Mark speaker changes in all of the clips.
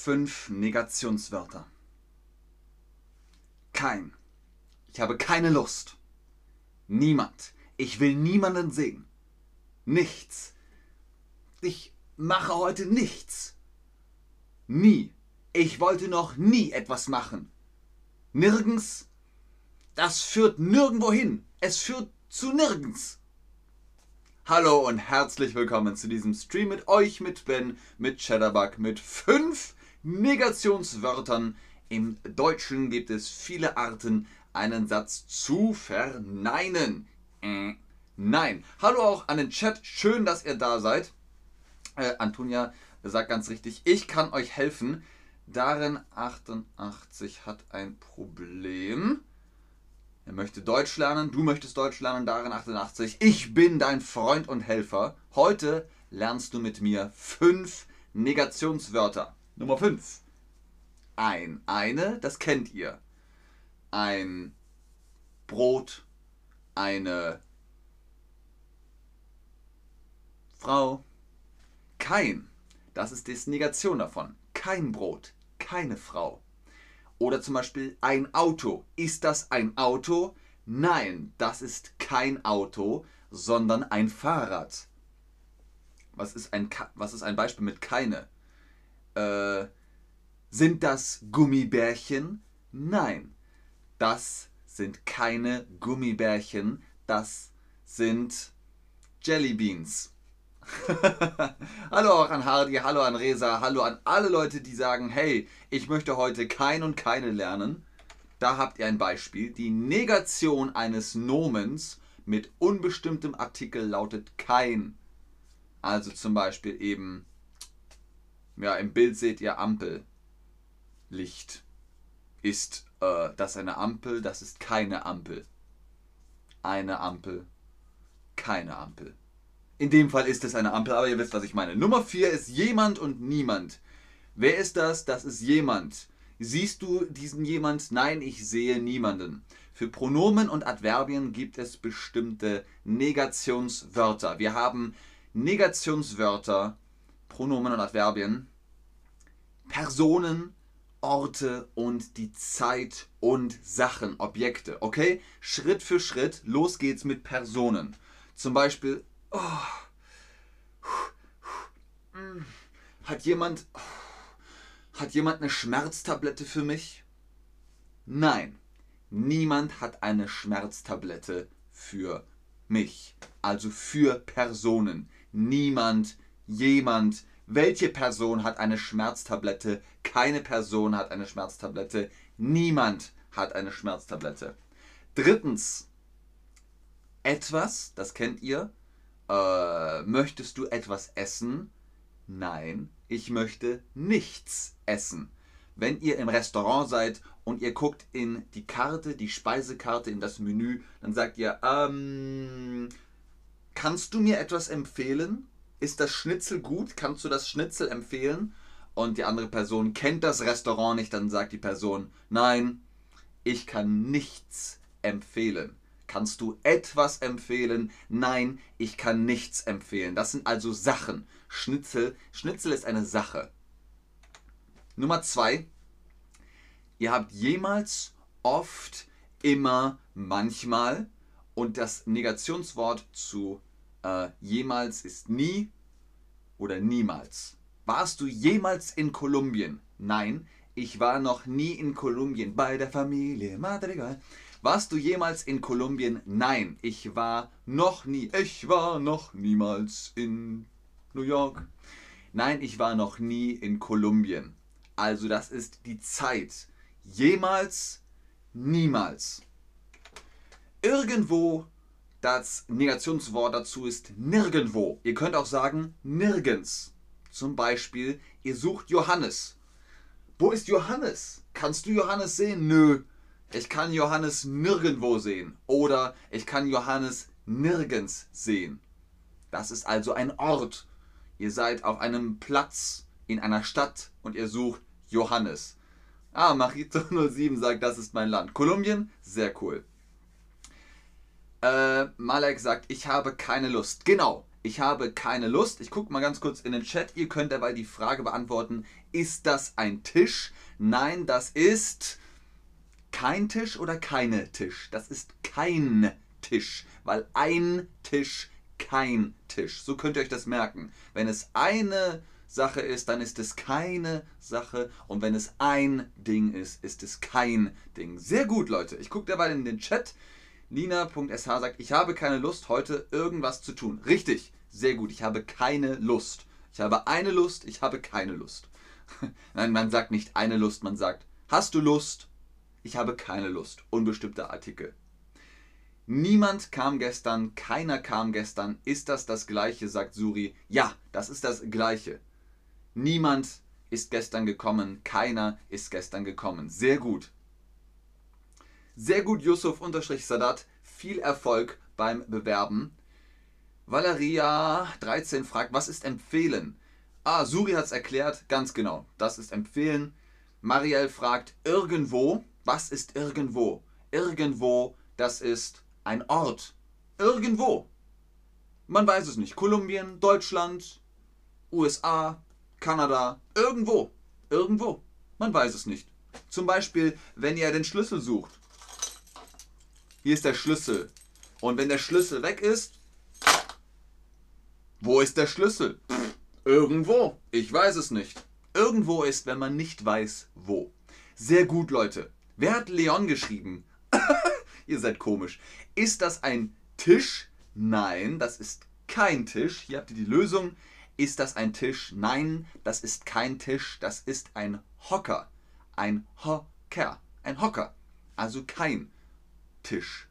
Speaker 1: Fünf Negationswörter. Kein. Ich habe keine Lust. Niemand. Ich will niemanden sehen. Nichts. Ich mache heute nichts. Nie. Ich wollte noch nie etwas machen. Nirgends. Das führt nirgendwo hin. Es führt zu nirgends. Hallo und herzlich willkommen zu diesem Stream mit euch, mit Ben, mit Cheddarbug, mit fünf Negationswörtern. Im Deutschen gibt es viele Arten, einen Satz zu verneinen. Äh, nein. Hallo auch an den Chat. Schön, dass ihr da seid. Äh, Antonia sagt ganz richtig, ich kann euch helfen. Darin 88 hat ein Problem. Er möchte Deutsch lernen, du möchtest Deutsch lernen, darin 88. Ich bin dein Freund und Helfer. Heute lernst du mit mir fünf Negationswörter. Nummer 5. Ein, eine, das kennt ihr. Ein Brot, eine Frau. Kein, das ist die Negation davon. Kein Brot, keine Frau. Oder zum Beispiel ein Auto. Ist das ein Auto? Nein, das ist kein Auto, sondern ein Fahrrad. Was ist ein, was ist ein Beispiel mit keine? Äh, sind das Gummibärchen? Nein, das sind keine Gummibärchen, das sind Jellybeans. hallo auch an Hardy, hallo an Resa, hallo an alle Leute, die sagen, hey, ich möchte heute kein und keine lernen. Da habt ihr ein Beispiel. Die Negation eines Nomens mit unbestimmtem Artikel lautet kein. Also zum Beispiel eben, ja, im Bild seht ihr Ampel. Licht. Ist äh, das eine Ampel? Das ist keine Ampel. Eine Ampel. Keine Ampel. In dem Fall ist es eine Ampel, aber ihr wisst, was ich meine. Nummer 4 ist jemand und niemand. Wer ist das? Das ist jemand. Siehst du diesen jemand? Nein, ich sehe niemanden. Für Pronomen und Adverbien gibt es bestimmte Negationswörter. Wir haben Negationswörter, Pronomen und Adverbien, Personen, Orte und die Zeit und Sachen, Objekte. Okay? Schritt für Schritt, los geht's mit Personen. Zum Beispiel Oh. Hat jemand. Hat jemand eine Schmerztablette für mich? Nein, niemand hat eine Schmerztablette für mich. Also für Personen. Niemand, jemand. Welche Person hat eine Schmerztablette? Keine Person hat eine Schmerztablette. Niemand hat eine Schmerztablette. Drittens, etwas, das kennt ihr, äh, möchtest du etwas essen? Nein, ich möchte nichts essen. Wenn ihr im Restaurant seid und ihr guckt in die Karte, die Speisekarte, in das Menü, dann sagt ihr, ähm, kannst du mir etwas empfehlen? Ist das Schnitzel gut? Kannst du das Schnitzel empfehlen? Und die andere Person kennt das Restaurant nicht, dann sagt die Person, nein, ich kann nichts empfehlen. Kannst du etwas empfehlen? Nein, ich kann nichts empfehlen. Das sind also Sachen. Schnitzel. Schnitzel ist eine Sache. Nummer zwei. Ihr habt jemals, oft, immer, manchmal und das Negationswort zu äh, jemals ist nie oder niemals. Warst du jemals in Kolumbien? Nein, ich war noch nie in Kolumbien bei der Familie Madrigal. Warst du jemals in Kolumbien? Nein, ich war noch nie. Ich war noch niemals in New York. Nein, ich war noch nie in Kolumbien. Also das ist die Zeit. Jemals, niemals. Irgendwo, das Negationswort dazu ist nirgendwo. Ihr könnt auch sagen nirgends. Zum Beispiel, ihr sucht Johannes. Wo ist Johannes? Kannst du Johannes sehen? Nö. Ich kann Johannes nirgendwo sehen oder ich kann Johannes nirgends sehen. Das ist also ein Ort. Ihr seid auf einem Platz in einer Stadt und ihr sucht Johannes. Ah, Machito07 sagt, das ist mein Land. Kolumbien? Sehr cool. Äh, Malek sagt, ich habe keine Lust. Genau. Ich habe keine Lust. Ich gucke mal ganz kurz in den Chat. Ihr könnt dabei die Frage beantworten. Ist das ein Tisch? Nein, das ist kein Tisch oder keine Tisch. Das ist kein Tisch, weil ein Tisch, kein Tisch. So könnt ihr euch das merken. Wenn es eine Sache ist, dann ist es keine Sache. Und wenn es ein Ding ist, ist es kein Ding. Sehr gut, Leute. Ich gucke dabei in den Chat. Nina.sh sagt, ich habe keine Lust, heute irgendwas zu tun. Richtig, sehr gut. Ich habe keine Lust. Ich habe eine Lust, ich habe keine Lust. Nein, man sagt nicht eine Lust, man sagt, hast du Lust? Ich habe keine Lust. Unbestimmter Artikel. Niemand kam gestern, keiner kam gestern. Ist das das gleiche, sagt Suri. Ja, das ist das gleiche. Niemand ist gestern gekommen, keiner ist gestern gekommen. Sehr gut. Sehr gut, Yusuf-Sadat. Viel Erfolg beim Bewerben. Valeria 13 fragt, was ist empfehlen? Ah, Suri hat es erklärt, ganz genau. Das ist empfehlen. Marielle fragt, irgendwo, was ist irgendwo? Irgendwo, das ist ein Ort. Irgendwo. Man weiß es nicht. Kolumbien, Deutschland, USA, Kanada, irgendwo. Irgendwo. Man weiß es nicht. Zum Beispiel, wenn ihr den Schlüssel sucht. Hier ist der Schlüssel. Und wenn der Schlüssel weg ist, wo ist der Schlüssel? Irgendwo. Ich weiß es nicht. Irgendwo ist, wenn man nicht weiß, wo. Sehr gut, Leute. Wer hat Leon geschrieben? Ihr seid komisch. Ist das ein Tisch? Nein, das ist kein Tisch. Hier habt ihr die Lösung. Ist das ein Tisch? Nein, das ist kein Tisch. Das ist ein Hocker. Ein Hocker. Ein Hocker. Also kein Tisch.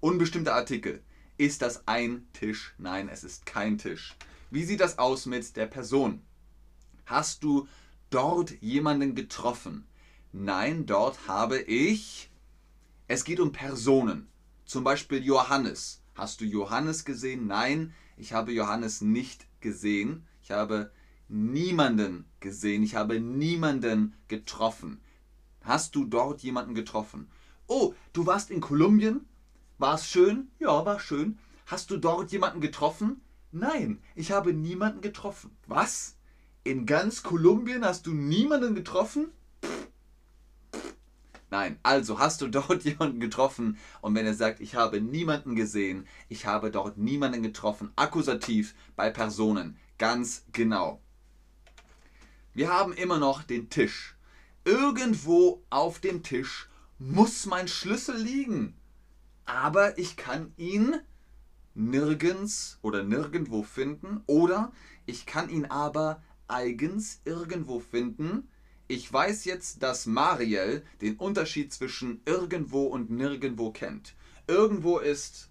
Speaker 1: Unbestimmter Artikel. Ist das ein Tisch? Nein, es ist kein Tisch. Wie sieht das aus mit der Person? Hast du dort jemanden getroffen? Nein, dort habe ich. Es geht um Personen. Zum Beispiel Johannes. Hast du Johannes gesehen? Nein, ich habe Johannes nicht gesehen. Ich habe niemanden gesehen. Ich habe niemanden getroffen. Hast du dort jemanden getroffen? Oh, du warst in Kolumbien? War es schön? Ja, war schön. Hast du dort jemanden getroffen? Nein, ich habe niemanden getroffen. Was? In ganz Kolumbien hast du niemanden getroffen? Nein, also hast du dort jemanden getroffen und wenn er sagt, ich habe niemanden gesehen, ich habe dort niemanden getroffen, akkusativ bei Personen, ganz genau. Wir haben immer noch den Tisch. Irgendwo auf dem Tisch muss mein Schlüssel liegen, aber ich kann ihn nirgends oder nirgendwo finden oder ich kann ihn aber eigens irgendwo finden, ich weiß jetzt, dass Mariel den Unterschied zwischen irgendwo und nirgendwo kennt. Irgendwo ist,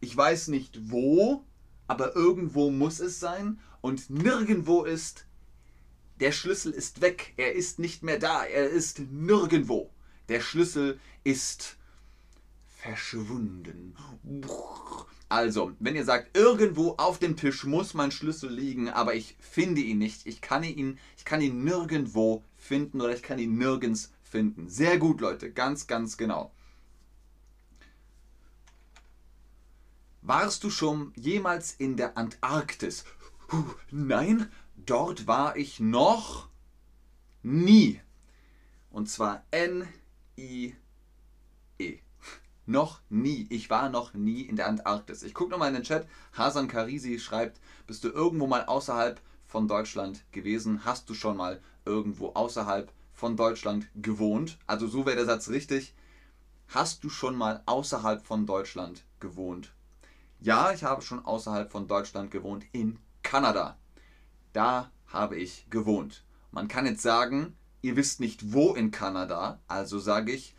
Speaker 1: ich weiß nicht wo, aber irgendwo muss es sein. Und nirgendwo ist, der Schlüssel ist weg. Er ist nicht mehr da. Er ist nirgendwo. Der Schlüssel ist verschwunden. Also, wenn ihr sagt, irgendwo auf dem Tisch muss mein Schlüssel liegen, aber ich finde ihn nicht, ich kann ihn, ich kann ihn nirgendwo finden oder ich kann ihn nirgends finden. Sehr gut, Leute, ganz, ganz genau. Warst du schon jemals in der Antarktis? Nein, dort war ich noch nie. Und zwar N-I-E. Noch nie. Ich war noch nie in der Antarktis. Ich gucke nochmal in den Chat. Hasan Karisi schreibt, bist du irgendwo mal außerhalb von Deutschland gewesen? Hast du schon mal irgendwo außerhalb von Deutschland gewohnt? Also so wäre der Satz richtig. Hast du schon mal außerhalb von Deutschland gewohnt? Ja, ich habe schon außerhalb von Deutschland gewohnt, in Kanada. Da habe ich gewohnt. Man kann jetzt sagen, ihr wisst nicht wo in Kanada, also sage ich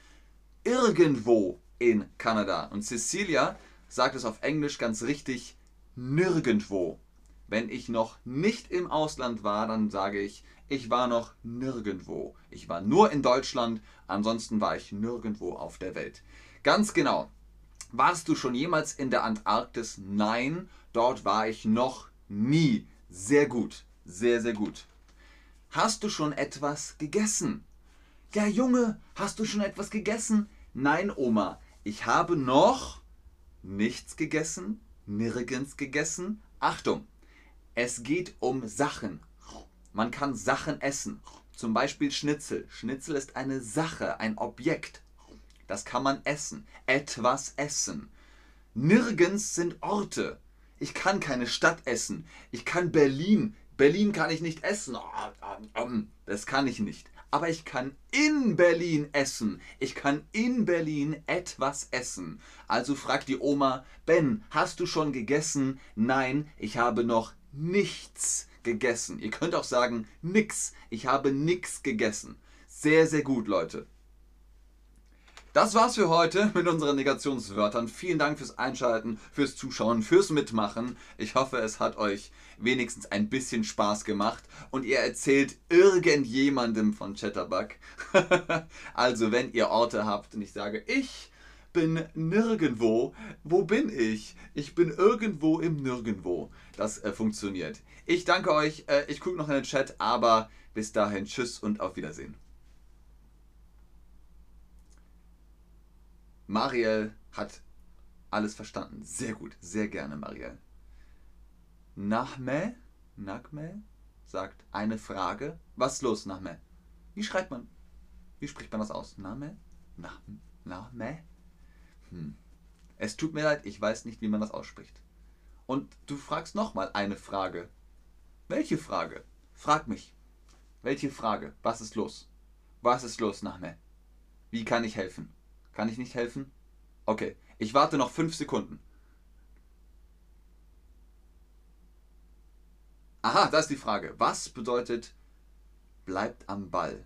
Speaker 1: irgendwo in Kanada. Und Cecilia sagt es auf Englisch ganz richtig, nirgendwo. Wenn ich noch nicht im Ausland war, dann sage ich, ich war noch nirgendwo. Ich war nur in Deutschland, ansonsten war ich nirgendwo auf der Welt. Ganz genau. Warst du schon jemals in der Antarktis? Nein, dort war ich noch nie. Sehr gut, sehr, sehr gut. Hast du schon etwas gegessen? Ja, Junge, hast du schon etwas gegessen? Nein, Oma, ich habe noch nichts gegessen, nirgends gegessen, Achtung, es geht um Sachen. Man kann Sachen essen. Zum Beispiel Schnitzel. Schnitzel ist eine Sache, ein Objekt. Das kann man essen. Etwas essen. Nirgends sind Orte. Ich kann keine Stadt essen. Ich kann Berlin. Berlin kann ich nicht essen. Das kann ich nicht. Aber ich kann in Berlin essen. Ich kann in Berlin etwas essen. Also fragt die Oma, Ben, hast du schon gegessen? Nein, ich habe noch nichts gegessen. Ihr könnt auch sagen, nix. Ich habe nix gegessen. Sehr, sehr gut, Leute. Das war's für heute mit unseren Negationswörtern. Vielen Dank fürs Einschalten, fürs Zuschauen, fürs Mitmachen. Ich hoffe, es hat euch wenigstens ein bisschen Spaß gemacht und ihr erzählt irgendjemandem von Chatterbug. also, wenn ihr Orte habt und ich sage, ich bin nirgendwo. Wo bin ich? Ich bin irgendwo im Nirgendwo. Das äh, funktioniert. Ich danke euch. Äh, ich gucke noch in den Chat, aber bis dahin, tschüss und auf Wiedersehen. Mariel hat alles verstanden. Sehr gut, sehr gerne, Mariel. Nachme, Nachme sagt eine Frage. Was ist los, Nachme? Wie schreibt man? Wie spricht man das aus? Name? Nach, Nachme? Hm. Es tut mir leid, ich weiß nicht, wie man das ausspricht. Und du fragst nochmal eine Frage. Welche Frage? Frag mich. Welche Frage? Was ist los? Was ist los, Nachme? Wie kann ich helfen? Kann ich nicht helfen? Okay, ich warte noch fünf Sekunden. Aha, das ist die Frage. Was bedeutet bleibt am Ball?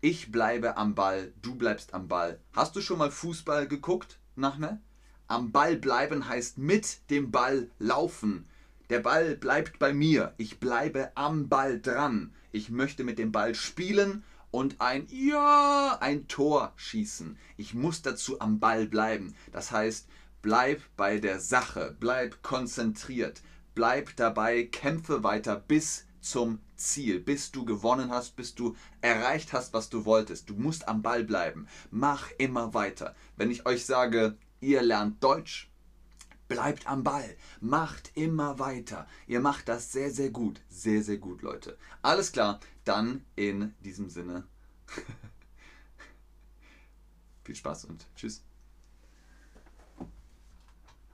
Speaker 1: Ich bleibe am Ball, du bleibst am Ball. Hast du schon mal Fußball geguckt, Nachme? Am Ball bleiben heißt mit dem Ball laufen. Der Ball bleibt bei mir. Ich bleibe am Ball dran. Ich möchte mit dem Ball spielen und ein Ja, ein Tor schießen. Ich muss dazu am Ball bleiben. Das heißt, bleib bei der Sache, bleib konzentriert, bleib dabei, kämpfe weiter bis zum Ziel, bis du gewonnen hast, bis du erreicht hast, was du wolltest. Du musst am Ball bleiben. Mach immer weiter. Wenn ich euch sage, ihr lernt Deutsch, Bleibt am Ball, macht immer weiter. Ihr macht das sehr, sehr gut. Sehr, sehr gut, Leute. Alles klar, dann in diesem Sinne. Viel Spaß und tschüss.